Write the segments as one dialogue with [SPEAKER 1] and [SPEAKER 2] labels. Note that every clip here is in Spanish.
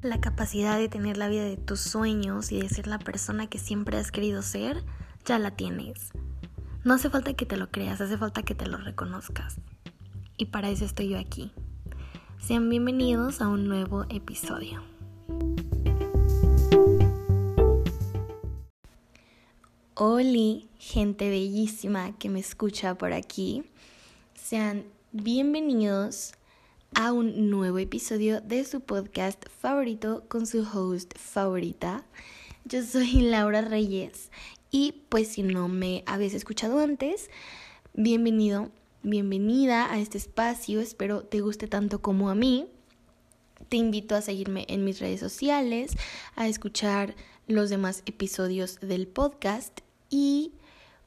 [SPEAKER 1] La capacidad de tener la vida de tus sueños y de ser la persona que siempre has querido ser, ya la tienes. No hace falta que te lo creas, hace falta que te lo reconozcas. Y para eso estoy yo aquí. Sean bienvenidos a un nuevo episodio. Hola, gente bellísima que me escucha por aquí. Sean bienvenidos a un nuevo episodio de su podcast favorito con su host favorita. Yo soy Laura Reyes y pues si no me habéis escuchado antes, bienvenido, bienvenida a este espacio. Espero te guste tanto como a mí. Te invito a seguirme en mis redes sociales, a escuchar los demás episodios del podcast y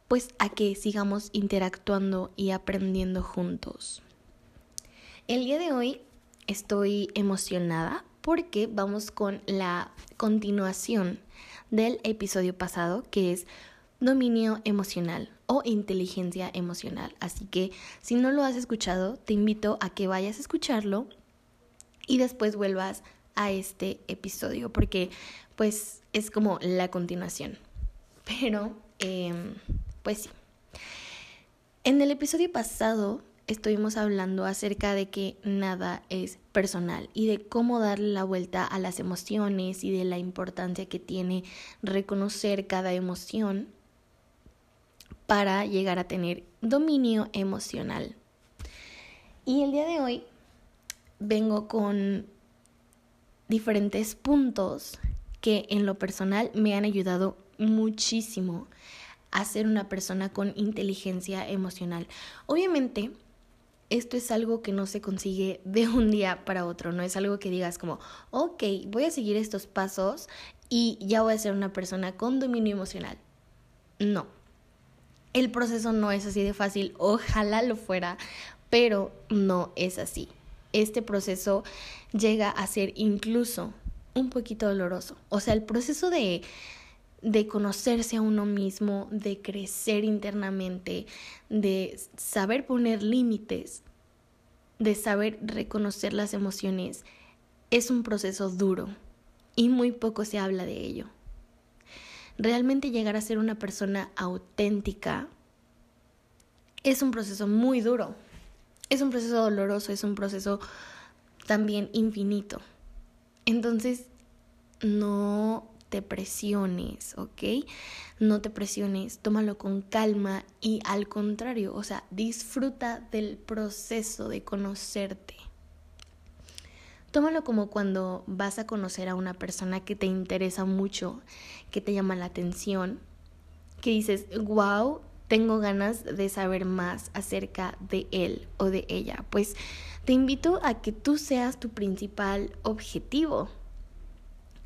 [SPEAKER 1] pues a que sigamos interactuando y aprendiendo juntos. El día de hoy estoy emocionada porque vamos con la continuación del episodio pasado que es dominio emocional o inteligencia emocional. Así que si no lo has escuchado, te invito a que vayas a escucharlo y después vuelvas a este episodio porque pues es como la continuación. Pero, em, pues sí. En el episodio pasado estuvimos hablando acerca de que nada es personal y de cómo darle la vuelta a las emociones y de la importancia que tiene reconocer cada emoción para llegar a tener dominio emocional. Y el día de hoy vengo con diferentes puntos que en lo personal me han ayudado muchísimo a ser una persona con inteligencia emocional. Obviamente, esto es algo que no se consigue de un día para otro, no es algo que digas como, ok, voy a seguir estos pasos y ya voy a ser una persona con dominio emocional. No, el proceso no es así de fácil, ojalá lo fuera, pero no es así. Este proceso llega a ser incluso un poquito doloroso. O sea, el proceso de de conocerse a uno mismo, de crecer internamente, de saber poner límites, de saber reconocer las emociones, es un proceso duro y muy poco se habla de ello. Realmente llegar a ser una persona auténtica es un proceso muy duro, es un proceso doloroso, es un proceso también infinito. Entonces, no te presiones, ¿ok? No te presiones, tómalo con calma y al contrario, o sea, disfruta del proceso de conocerte. Tómalo como cuando vas a conocer a una persona que te interesa mucho, que te llama la atención, que dices, wow, tengo ganas de saber más acerca de él o de ella. Pues te invito a que tú seas tu principal objetivo,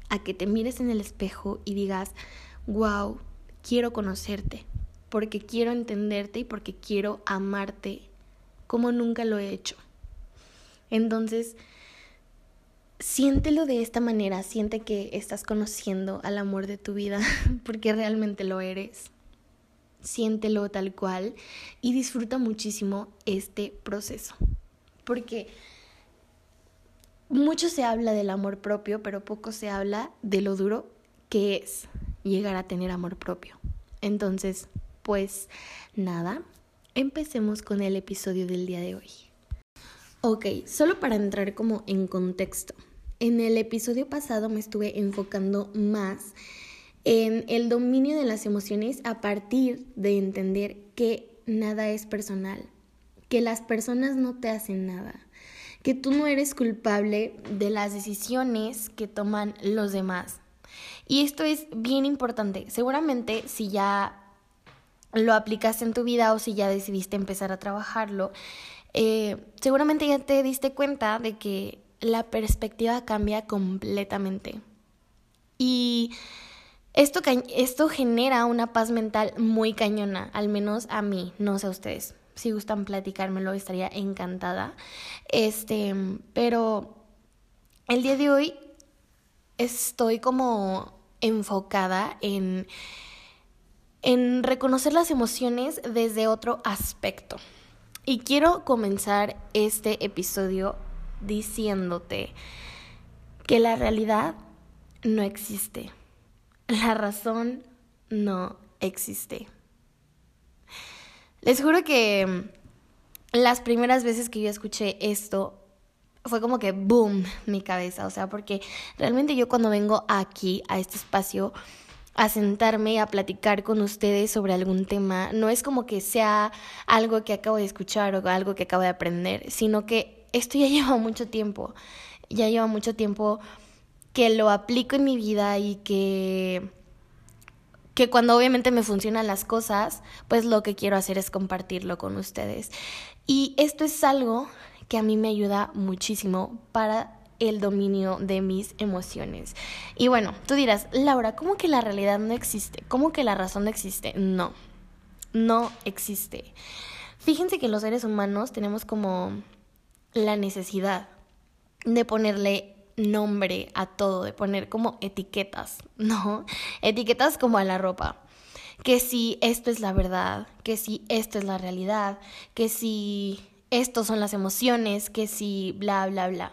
[SPEAKER 1] a que te mires en el espejo y digas, wow, quiero conocerte, porque quiero entenderte y porque quiero amarte como nunca lo he hecho. Entonces, siéntelo de esta manera, siente que estás conociendo al amor de tu vida, porque realmente lo eres. Siéntelo tal cual y disfruta muchísimo este proceso. Porque mucho se habla del amor propio, pero poco se habla de lo duro que es llegar a tener amor propio. Entonces, pues nada, empecemos con el episodio del día de hoy. Ok, solo para entrar como en contexto. En el episodio pasado me estuve enfocando más en el dominio de las emociones a partir de entender que nada es personal, que las personas no te hacen nada, que tú no eres culpable de las decisiones que toman los demás. Y esto es bien importante. Seguramente si ya lo aplicaste en tu vida o si ya decidiste empezar a trabajarlo, eh, seguramente ya te diste cuenta de que la perspectiva cambia completamente. Y esto, esto genera una paz mental muy cañona, al menos a mí, no sé a ustedes si gustan platicármelo, estaría encantada. Este, pero el día de hoy estoy como enfocada en, en reconocer las emociones desde otro aspecto. Y quiero comenzar este episodio diciéndote que la realidad no existe. La razón no existe. Les juro que mm, las primeras veces que yo escuché esto fue como que boom mi cabeza, o sea, porque realmente yo cuando vengo aquí a este espacio a sentarme a platicar con ustedes sobre algún tema, no es como que sea algo que acabo de escuchar o algo que acabo de aprender, sino que esto ya lleva mucho tiempo, ya lleva mucho tiempo que lo aplico en mi vida y que que cuando obviamente me funcionan las cosas, pues lo que quiero hacer es compartirlo con ustedes. Y esto es algo que a mí me ayuda muchísimo para el dominio de mis emociones. Y bueno, tú dirás, Laura, ¿cómo que la realidad no existe? ¿Cómo que la razón no existe? No, no existe. Fíjense que los seres humanos tenemos como la necesidad de ponerle nombre a todo, de poner como etiquetas, ¿no? Etiquetas como a la ropa. Que si esto es la verdad, que si esto es la realidad, que si estos son las emociones, que si bla, bla, bla.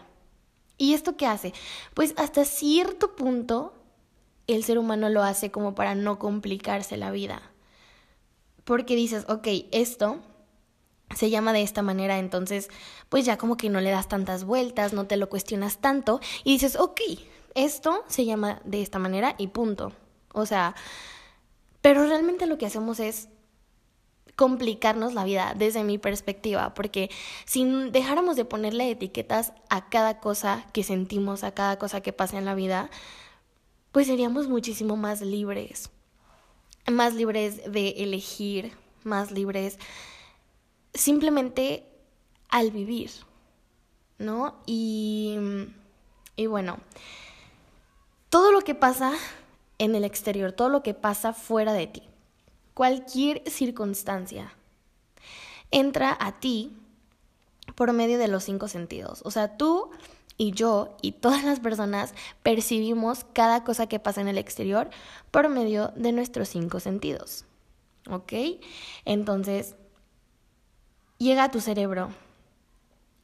[SPEAKER 1] ¿Y esto qué hace? Pues hasta cierto punto el ser humano lo hace como para no complicarse la vida. Porque dices, ok, esto se llama de esta manera, entonces pues ya como que no le das tantas vueltas, no te lo cuestionas tanto y dices, ok, esto se llama de esta manera y punto. O sea, pero realmente lo que hacemos es complicarnos la vida desde mi perspectiva, porque si dejáramos de ponerle etiquetas a cada cosa que sentimos, a cada cosa que pasa en la vida, pues seríamos muchísimo más libres, más libres de elegir, más libres simplemente al vivir, ¿no? Y, y bueno, todo lo que pasa en el exterior, todo lo que pasa fuera de ti, cualquier circunstancia, entra a ti por medio de los cinco sentidos. O sea, tú y yo y todas las personas percibimos cada cosa que pasa en el exterior por medio de nuestros cinco sentidos. ¿Ok? Entonces, llega a tu cerebro.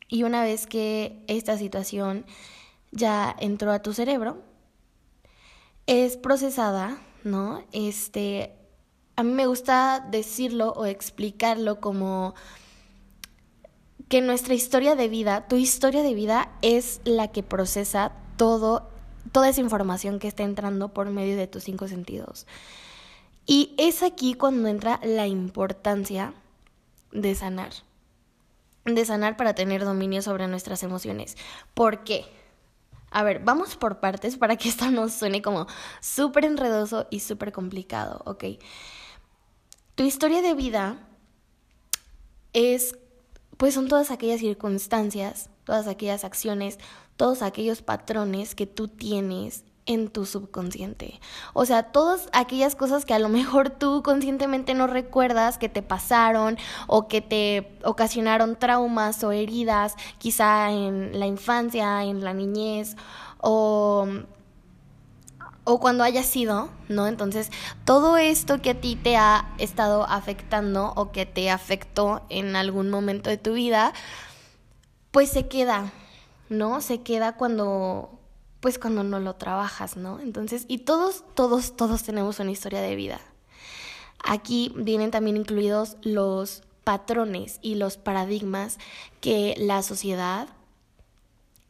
[SPEAKER 1] Y una vez que esta situación ya entró a tu cerebro, es procesada, ¿no? Este, a mí me gusta decirlo o explicarlo como que nuestra historia de vida, tu historia de vida es la que procesa todo, toda esa información que está entrando por medio de tus cinco sentidos. Y es aquí cuando entra la importancia de sanar de sanar para tener dominio sobre nuestras emociones. ¿Por qué? A ver, vamos por partes para que esto no suene como súper enredoso y súper complicado, ¿ok? Tu historia de vida es, pues son todas aquellas circunstancias, todas aquellas acciones, todos aquellos patrones que tú tienes en tu subconsciente. O sea, todas aquellas cosas que a lo mejor tú conscientemente no recuerdas que te pasaron o que te ocasionaron traumas o heridas, quizá en la infancia, en la niñez o o cuando haya sido, ¿no? Entonces, todo esto que a ti te ha estado afectando o que te afectó en algún momento de tu vida, pues se queda, ¿no? Se queda cuando pues cuando no lo trabajas, ¿no? Entonces, y todos, todos, todos tenemos una historia de vida. Aquí vienen también incluidos los patrones y los paradigmas que la sociedad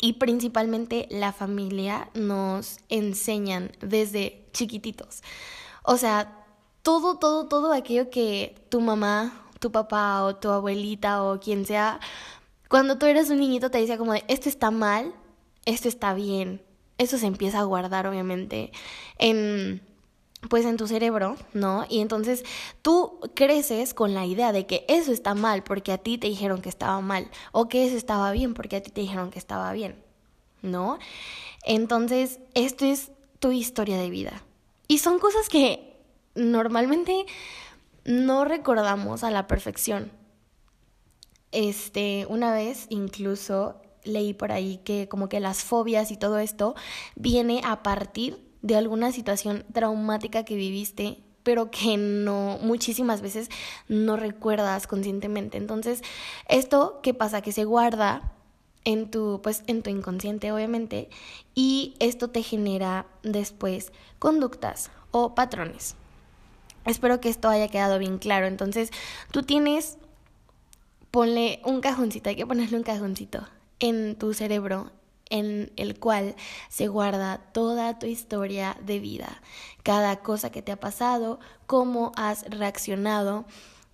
[SPEAKER 1] y principalmente la familia nos enseñan desde chiquititos. O sea, todo, todo, todo aquello que tu mamá, tu papá o tu abuelita o quien sea, cuando tú eras un niñito te decía como de, esto está mal, esto está bien, eso se empieza a guardar obviamente en pues en tu cerebro, ¿no? Y entonces tú creces con la idea de que eso está mal porque a ti te dijeron que estaba mal o que eso estaba bien porque a ti te dijeron que estaba bien, ¿no? Entonces, esto es tu historia de vida. Y son cosas que normalmente no recordamos a la perfección. Este, una vez incluso leí por ahí que como que las fobias y todo esto viene a partir de alguna situación traumática que viviste pero que no muchísimas veces no recuerdas conscientemente. Entonces, esto qué pasa que se guarda en tu, pues, en tu inconsciente, obviamente, y esto te genera después conductas o patrones. Espero que esto haya quedado bien claro. Entonces, tú tienes, ponle un cajoncito, hay que ponerle un cajoncito en tu cerebro en el cual se guarda toda tu historia de vida, cada cosa que te ha pasado, cómo has reaccionado,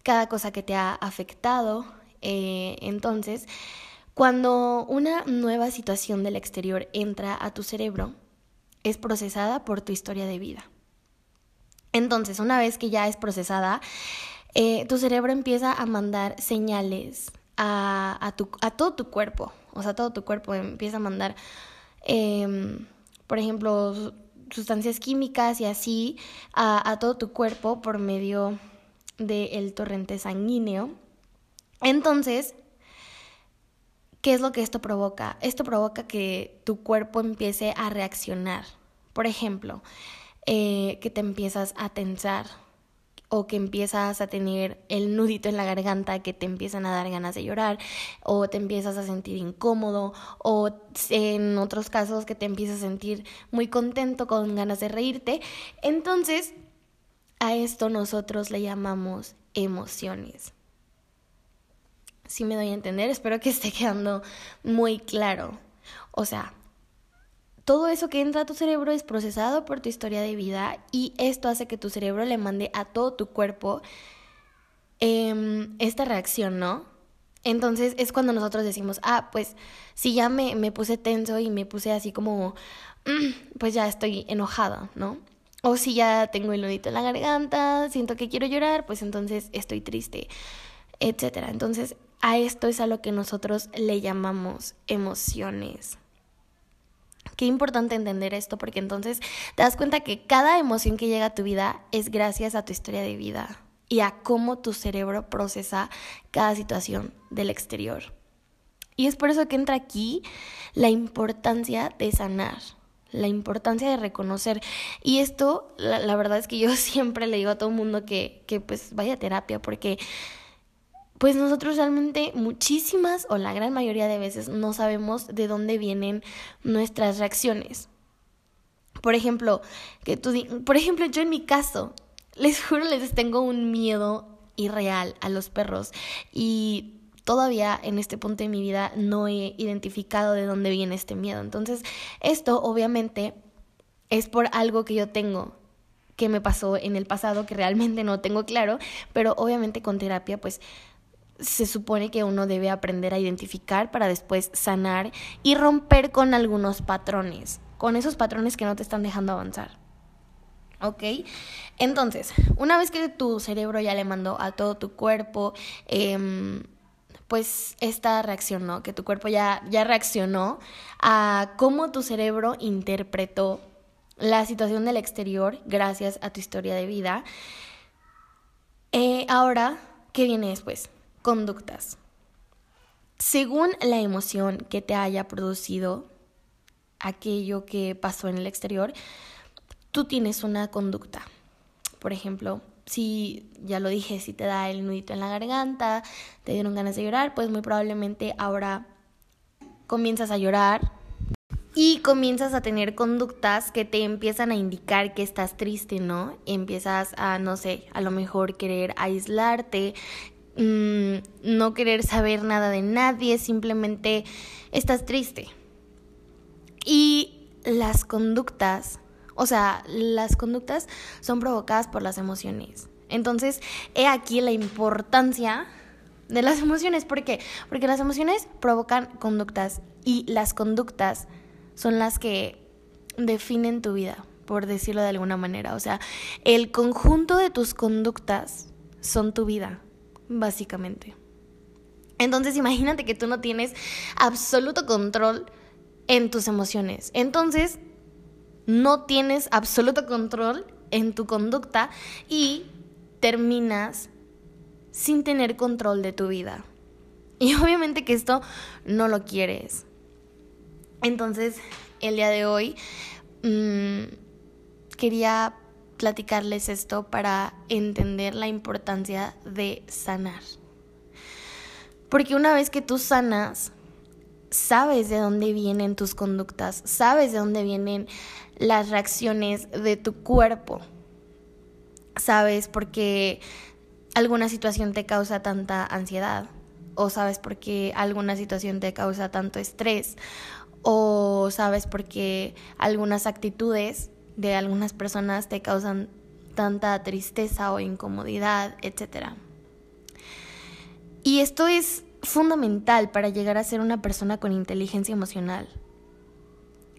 [SPEAKER 1] cada cosa que te ha afectado. Eh, entonces, cuando una nueva situación del exterior entra a tu cerebro, es procesada por tu historia de vida. Entonces, una vez que ya es procesada, eh, tu cerebro empieza a mandar señales a, todo tu cuerpo. O sea, todo tu cuerpo empieza a mandar, em, por ejemplo, sustancias químicas y así a, todo tu cuerpo por medio del torrente sanguíneo. Entonces, ¿Qué es lo que esto provoca? Esto provoca que tu cuerpo empiece a reaccionar. Por ejemplo, eh, que te empiezas a tensar o que empiezas a tener el nudito en la garganta, que te empiezan a dar ganas de llorar o te empiezas a sentir incómodo o en otros casos que te empiezas a sentir muy contento con ganas de reírte. Entonces, a esto nosotros le llamamos emociones si me doy a entender, espero que esté quedando muy claro. O sea, todo eso que entra a tu cerebro es procesado por tu historia de vida y esto hace que tu cerebro le mande a todo tu cuerpo em, esta reacción, ¿no? Entonces es cuando nosotros decimos, ah, pues si ya me, me puse tenso y me puse así como, mm, pues ya estoy enojada, ¿no? O si ya tengo el nudito en la garganta, siento que quiero llorar, pues entonces estoy triste, etcétera. Entonces a esto es a lo que nosotros le llamamos emociones. Qué importante entender esto porque entonces te das cuenta que cada emoción que llega a tu vida es gracias a tu historia de vida y a cómo tu cerebro procesa cada situación del exterior. Y es por eso que entra aquí la importancia de sanar, la importancia de reconocer. Y esto, la, verdad es que yo siempre le digo a todo el mundo que, que pues vaya a terapia porque pues nosotros realmente muchísimas o la gran mayoría de veces no sabemos de dónde vienen nuestras reacciones. Por ejemplo, que tú, por ejemplo, yo en mi caso, les juro, les tengo un miedo irreal a los perros y todavía en este punto de mi vida no he identificado de dónde viene este miedo. Entonces, esto obviamente es por algo que yo tengo que me pasó en el pasado que realmente no tengo claro, pero obviamente con terapia pues se supone que uno debe aprender a identificar para después sanar y romper con algunos patrones, con esos patrones que no te están dejando avanzar. ¿Ok? Entonces, una vez que tu cerebro ya le mandó a todo tu cuerpo, em, pues esta reacción, ¿no? Que tu cuerpo ya, ya reaccionó a cómo tu cerebro interpretó la situación del exterior gracias a tu historia de vida. Eh, ahora, ¿qué viene después? Conductas. Según la emoción que te haya producido aquello que pasó en el exterior, tú tienes una conducta. Por ejemplo, si, ya lo dije, si te da el nudito en la garganta, te dieron ganas de llorar, pues muy probablemente ahora comienzas a llorar y comienzas a tener conductas que te empiezan a indicar que estás triste, ¿no? Empiezas a, no sé, a lo mejor querer aislarte, Mm, no querer saber nada de nadie, simplemente estás triste. Y las conductas, o sea, las conductas son provocadas por las emociones. Entonces, he aquí la importancia de las emociones. ¿Por qué? Porque las emociones provocan conductas y las conductas son las que definen tu vida, por decirlo de alguna manera. O sea, el conjunto de tus conductas son tu vida básicamente. Entonces imagínate que tú no tienes absoluto control en tus emociones. Entonces no tienes absoluto control en tu conducta y terminas sin tener control de tu vida. Y obviamente que esto no lo quieres. Entonces, el día de hoy mmm, quería platicarles esto para entender la importancia de sanar. Porque una vez que tú sanas, sabes de dónde vienen tus conductas, sabes de dónde vienen las reacciones de tu cuerpo, sabes por qué alguna situación te causa tanta ansiedad o sabes por qué alguna situación te causa tanto estrés o sabes por qué algunas actitudes de algunas personas te causan tanta tristeza o incomodidad, etc. Y esto es fundamental para llegar a ser una persona con inteligencia emocional.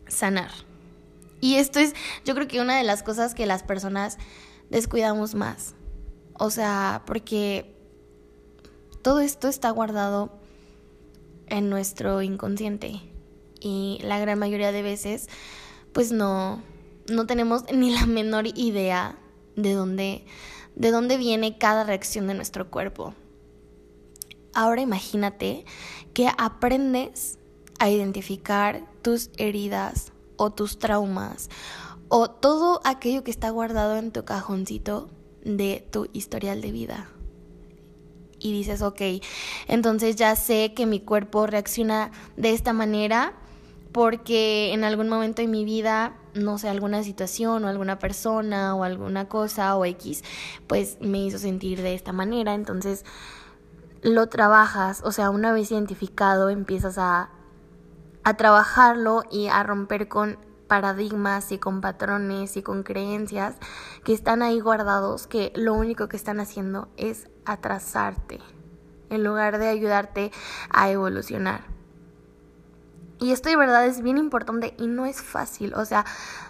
[SPEAKER 1] Sanar. Y esto es, yo creo que una de las cosas que las personas descuidamos más. O sea, porque todo esto está guardado en nuestro inconsciente. Y la gran mayoría de veces, pues no, no tenemos ni la menor idea de dónde, de dónde viene cada reacción de nuestro cuerpo. Ahora imagínate que aprendes a identificar tus heridas o tus traumas o todo aquello que está guardado en tu cajoncito de tu historial de vida. Y dices, ok, entonces ya sé que mi cuerpo reacciona de esta manera porque en algún momento de mi vida, no sé, alguna situación o alguna persona o alguna cosa o X, pues me hizo sentir de esta manera. Entonces lo trabajas, o sea, una vez identificado empiezas a, a trabajarlo y a romper con paradigmas y con patrones y con creencias que están ahí guardados que lo único que están haciendo es atrasarte en lugar de ayudarte a evolucionar. Y esto de verdad es bien importante y no es fácil. O sea,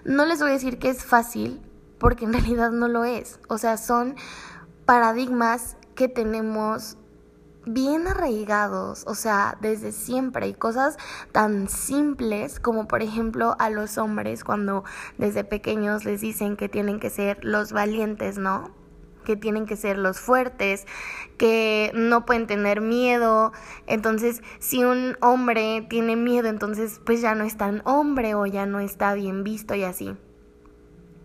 [SPEAKER 1] no les voy a decir que es fácil porque en realidad no lo es. O sea, son paradigmas que tenemos bien arraigados, o sea, desde siempre. Y cosas tan simples como por ejemplo a los hombres cuando desde pequeños les dicen que tienen que ser los valientes, ¿no? Que tienen que ser los fuertes, que no pueden tener miedo. Entonces, si un hombre tiene miedo, entonces pues ya no es tan hombre o ya no está bien visto y así.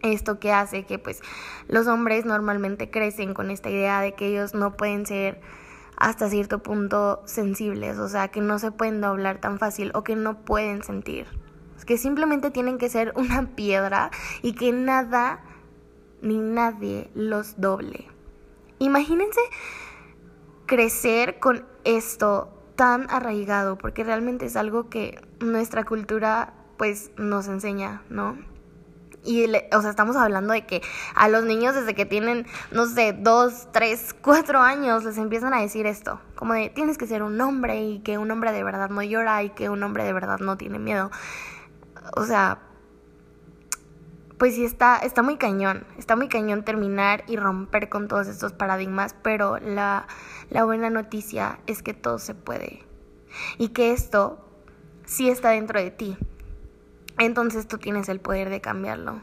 [SPEAKER 1] Esto que hace que pues los hombres normalmente crecen con esta idea de que ellos no pueden ser hasta cierto punto sensibles, o sea, que no se pueden doblar tan fácil o que no pueden sentir. Que simplemente tienen que ser una piedra y que nada ni nadie los doble. Imagínense crecer con esto tan arraigado, porque realmente es algo que nuestra cultura pues nos enseña, ¿no? Y, o sea, estamos hablando de que a los niños desde que tienen, no sé, dos, tres, cuatro años les empiezan a decir esto, como de tienes que ser un hombre y que un hombre de verdad no llora y que un hombre de verdad no tiene miedo. O sea, pues sí está, está muy cañón, está muy cañón terminar y romper con todos estos paradigmas, pero la, la buena noticia es que todo se puede y que esto sí está dentro de ti. Entonces tú tienes el poder de cambiarlo.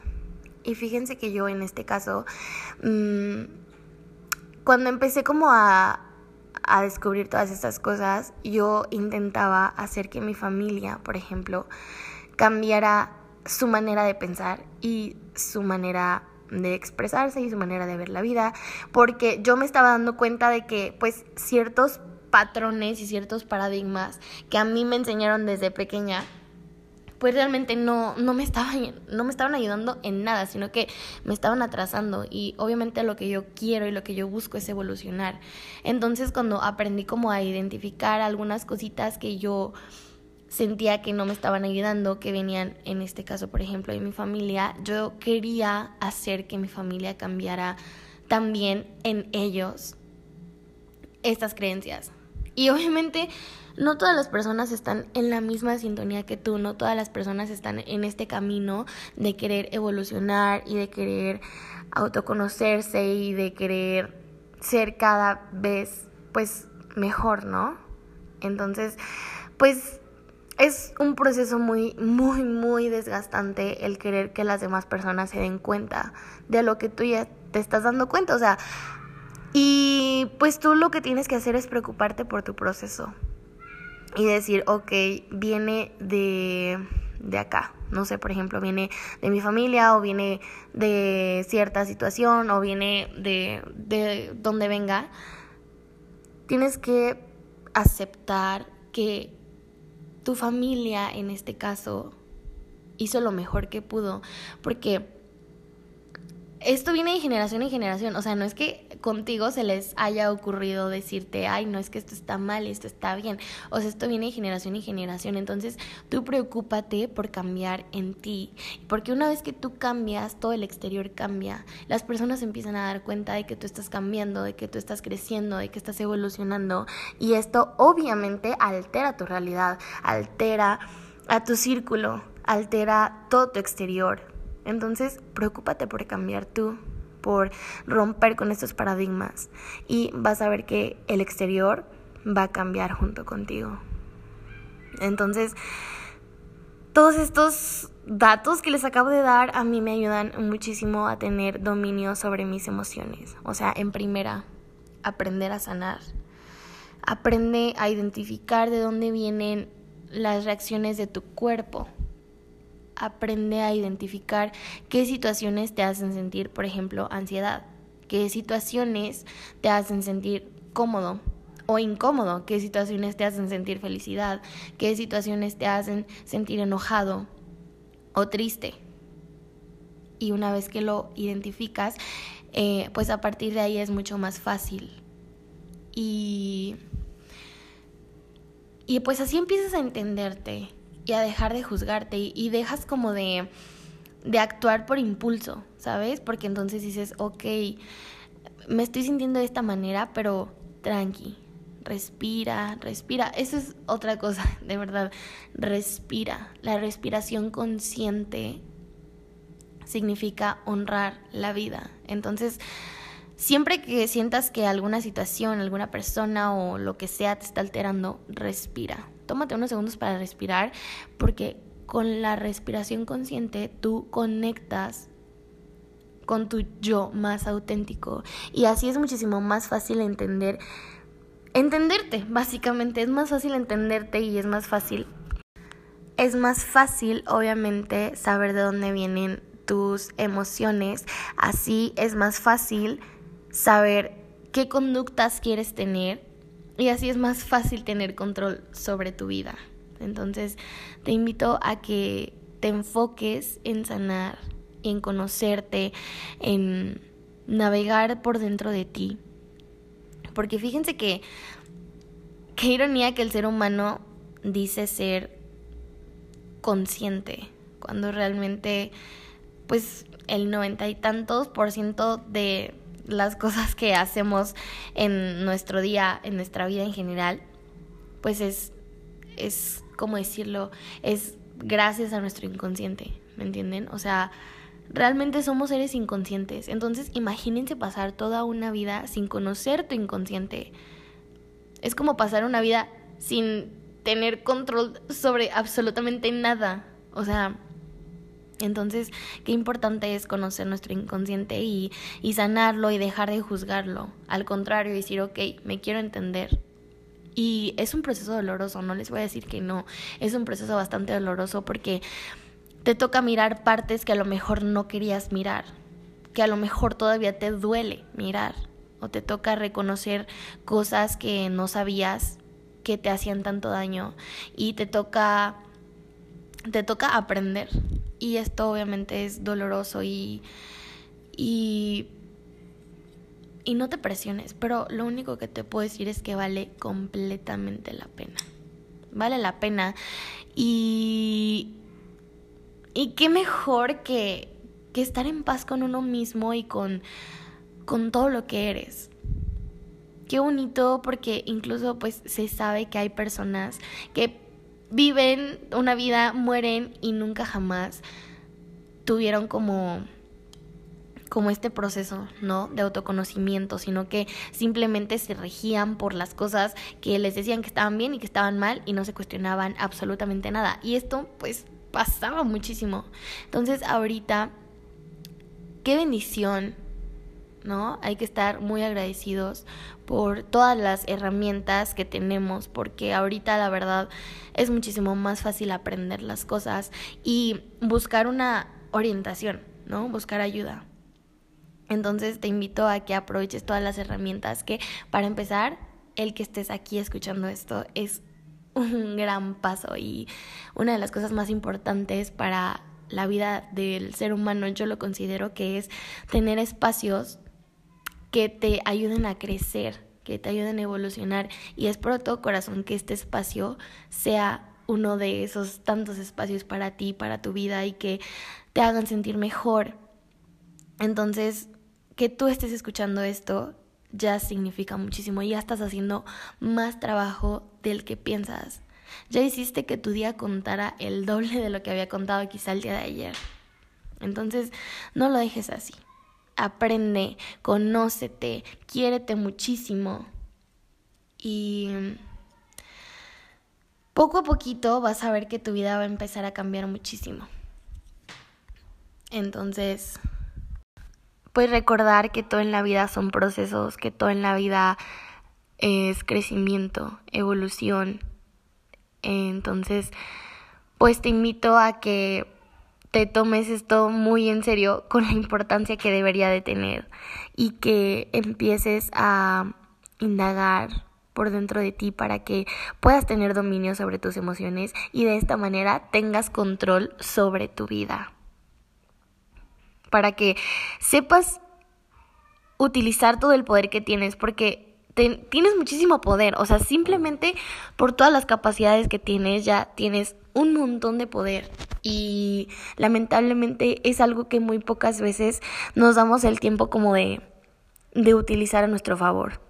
[SPEAKER 1] Y fíjense que yo en este caso, mmm, cuando empecé como a, a descubrir todas estas cosas, yo intentaba hacer que mi familia, por ejemplo, cambiara su manera de pensar y su manera de expresarse y su manera de ver la vida, porque yo me estaba dando cuenta de que pues ciertos patrones y ciertos paradigmas que a mí me enseñaron desde pequeña pues realmente no, no, me estaban, no me estaban ayudando en nada, sino que me estaban atrasando y obviamente lo que yo quiero y lo que yo busco es evolucionar. Entonces cuando aprendí como a identificar algunas cositas que yo sentía que no me estaban ayudando, que venían, en este caso, por ejemplo, de mi familia, yo quería hacer que mi familia cambiara también en ellos estas creencias. Y obviamente no todas las personas están en la misma sintonía que tú, no todas las personas están en este camino de querer evolucionar y de querer autoconocerse y de querer ser cada vez pues mejor, ¿no? Entonces, pues es un proceso muy, muy, muy desgastante el querer que las demás personas se den cuenta de lo que tú ya te estás dando cuenta. O sea, y pues tú lo que tienes que hacer es preocuparte por tu proceso y decir, ok, viene de, de acá. No sé, por ejemplo, viene de mi familia o viene de cierta situación o viene de, de donde venga. Tienes que aceptar que tu familia en este caso hizo lo mejor que pudo, porque esto viene de generación en generación, o sea, no es que contigo se les haya ocurrido decirte, ay, no es que esto está mal esto está bien, o sea, esto viene de generación en generación, entonces tú preocúpate por cambiar en ti, porque una vez que tú cambias, todo el exterior cambia, las personas empiezan a dar cuenta de que tú estás cambiando, de que tú estás creciendo, de que estás evolucionando, y esto obviamente altera tu realidad, altera a tu círculo, altera todo tu exterior. Entonces, preocúpate por cambiar tú, por romper con estos paradigmas y vas a ver que el exterior va a cambiar junto contigo. Entonces, todos estos datos que les acabo de dar a mí me ayudan muchísimo a tener dominio sobre mis emociones. O sea, en primera, aprender a sanar. Aprende a identificar de dónde vienen las reacciones de tu cuerpo aprende a identificar qué situaciones te hacen sentir, por ejemplo, ansiedad, qué situaciones te hacen sentir cómodo o incómodo, qué situaciones te hacen sentir felicidad, qué situaciones te hacen sentir enojado o triste. Y una vez que lo identificas, eh, pues a partir de ahí es mucho más fácil. Y, y pues así empiezas a entenderte y a dejar de juzgarte y, dejas como de, de actuar por impulso, ¿sabes? Porque entonces dices, ok, me estoy sintiendo de esta manera, pero tranqui, respira, respira. Eso es otra cosa, de verdad, respira. La respiración consciente significa honrar la vida. Entonces, siempre que sientas que alguna situación, alguna persona o lo que sea te está alterando, respira tómate unos segundos para respirar, porque con la respiración consciente tú conectas con tu yo más auténtico. Y así es muchísimo más fácil entender entenderte, básicamente. Es más fácil entenderte y es más fácil es más fácil obviamente saber de dónde vienen tus emociones, así es más fácil saber qué conductas quieres tener y así es más fácil tener control sobre tu vida. Entonces te invito a que te enfoques en sanar, en conocerte, en navegar por dentro de ti. Porque fíjense que, qué ironía que el ser humano dice ser consciente, cuando realmente, pues, el noventa y tantos por ciento de las cosas que hacemos en nuestro día, en nuestra vida en general, pues es, es, como decirlo, es gracias a nuestro inconsciente, ¿me entienden? O sea, realmente somos seres inconscientes. Entonces, imagínense pasar toda una vida sin conocer tu inconsciente. Es como pasar una vida sin tener control sobre absolutamente nada. O sea, entonces, qué importante es conocer nuestro inconsciente y, y, sanarlo y dejar de juzgarlo. Al contrario, decir, ok, me quiero entender. Y es un proceso doloroso, no les voy a decir que no, es un proceso bastante doloroso porque te toca mirar partes que a lo mejor no querías mirar, que a lo mejor todavía te duele mirar, o te toca reconocer cosas que no sabías que te hacían tanto daño y te toca te toca aprender y esto obviamente es doloroso y, y, y no te presiones, pero lo único que te puedo decir es que vale completamente la pena. Vale la pena. Y, y qué mejor que, que estar en paz con uno mismo y con, con todo lo que eres. Qué bonito porque incluso pues se sabe que hay personas que viven una vida, mueren y nunca jamás tuvieron como como este proceso, ¿no? De autoconocimiento, sino que simplemente se regían por las cosas que les decían que estaban bien y que estaban mal y no se cuestionaban absolutamente nada. Y esto pues pasaba muchísimo. Entonces ahorita, qué bendición ¿no? Hay que estar muy agradecidos por todas las herramientas que tenemos, porque ahorita la verdad es muchísimo más fácil aprender las cosas y buscar una orientación, ¿no? Buscar ayuda. Entonces te invito a que aproveches todas las herramientas que, para empezar, el que estés aquí escuchando esto es un gran paso y una de las cosas más importantes para la vida del ser humano yo lo considero que es tener espacios que te ayuden a crecer, que te ayuden a evolucionar y espero de todo corazón que este espacio sea uno de esos tantos espacios para ti, para tu vida y que te hagan sentir mejor. Entonces, que tú estés escuchando esto ya significa muchísimo, ya estás haciendo más trabajo del que piensas. Ya hiciste que tu día contara el doble de lo que había contado quizá el día de ayer. Entonces, no lo dejes así. Aprende, conócete, quiérete muchísimo. Y poco a poquito vas a ver que tu vida va a empezar a cambiar muchísimo. Entonces, pues recordar que todo en la vida son procesos, que todo en la vida es crecimiento, evolución. Entonces, pues te invito a que te tomes esto muy en serio con la importancia que debería de tener y que empieces a indagar por dentro de ti para que puedas tener dominio sobre tus emociones y de esta manera tengas control sobre tu vida. Para que sepas utilizar todo el poder que tienes, porque tienes muchísimo poder, o sea, simplemente por todas las capacidades que tienes ya tienes un montón de poder y lamentablemente es algo que muy pocas veces nos damos el tiempo como de, de utilizar a nuestro favor.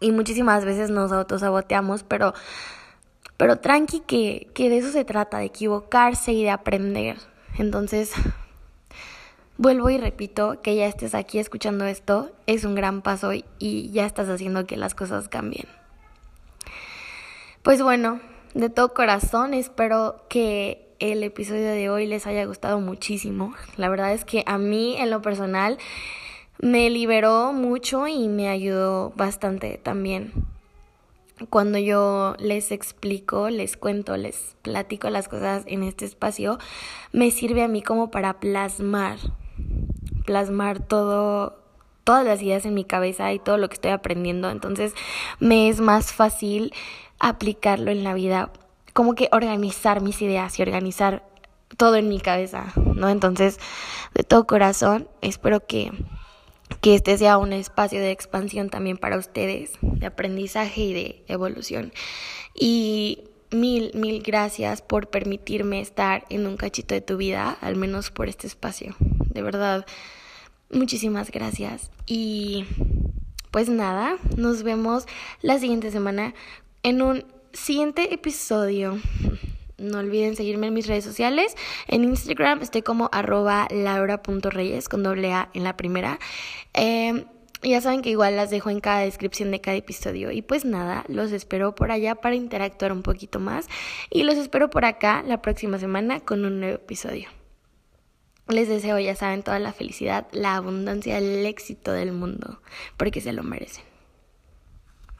[SPEAKER 1] Y muchísimas veces nos autosaboteamos, pero, pero tranqui que, que de eso se trata, de equivocarse y de aprender. Entonces, vuelvo y repito que ya estés aquí escuchando esto, es un gran paso y ya estás haciendo que las cosas cambien. Pues bueno, de todo corazón espero que el episodio de hoy les haya gustado muchísimo. La verdad es que a mí en lo personal me liberó mucho y me ayudó bastante también. Cuando yo les explico, les cuento, les platico las cosas en este espacio, me sirve a mí como para plasmar, plasmar todo, todas las ideas en mi cabeza y todo lo que estoy aprendiendo. Entonces me es más fácil aplicarlo en la vida, como que organizar mis ideas y organizar todo en mi cabeza, ¿no? Entonces, de todo corazón, espero que, que este sea un espacio de expansión también para ustedes, de aprendizaje y de evolución. Y mil, mil gracias por permitirme estar en un cachito de tu vida, al menos por este espacio. De verdad, muchísimas gracias. Y pues nada, nos vemos la siguiente semana en un siguiente episodio. No olviden seguirme en mis redes sociales. En Instagram estoy como arroba laura.reyes con doble A en la primera. Eh, ya saben que igual las dejo en cada descripción de cada episodio. Y pues nada, los espero por allá para interactuar un poquito más. Y los espero por acá la próxima semana con un nuevo episodio. Les deseo, ya saben, toda la felicidad, la abundancia, el éxito del mundo, porque se lo merecen.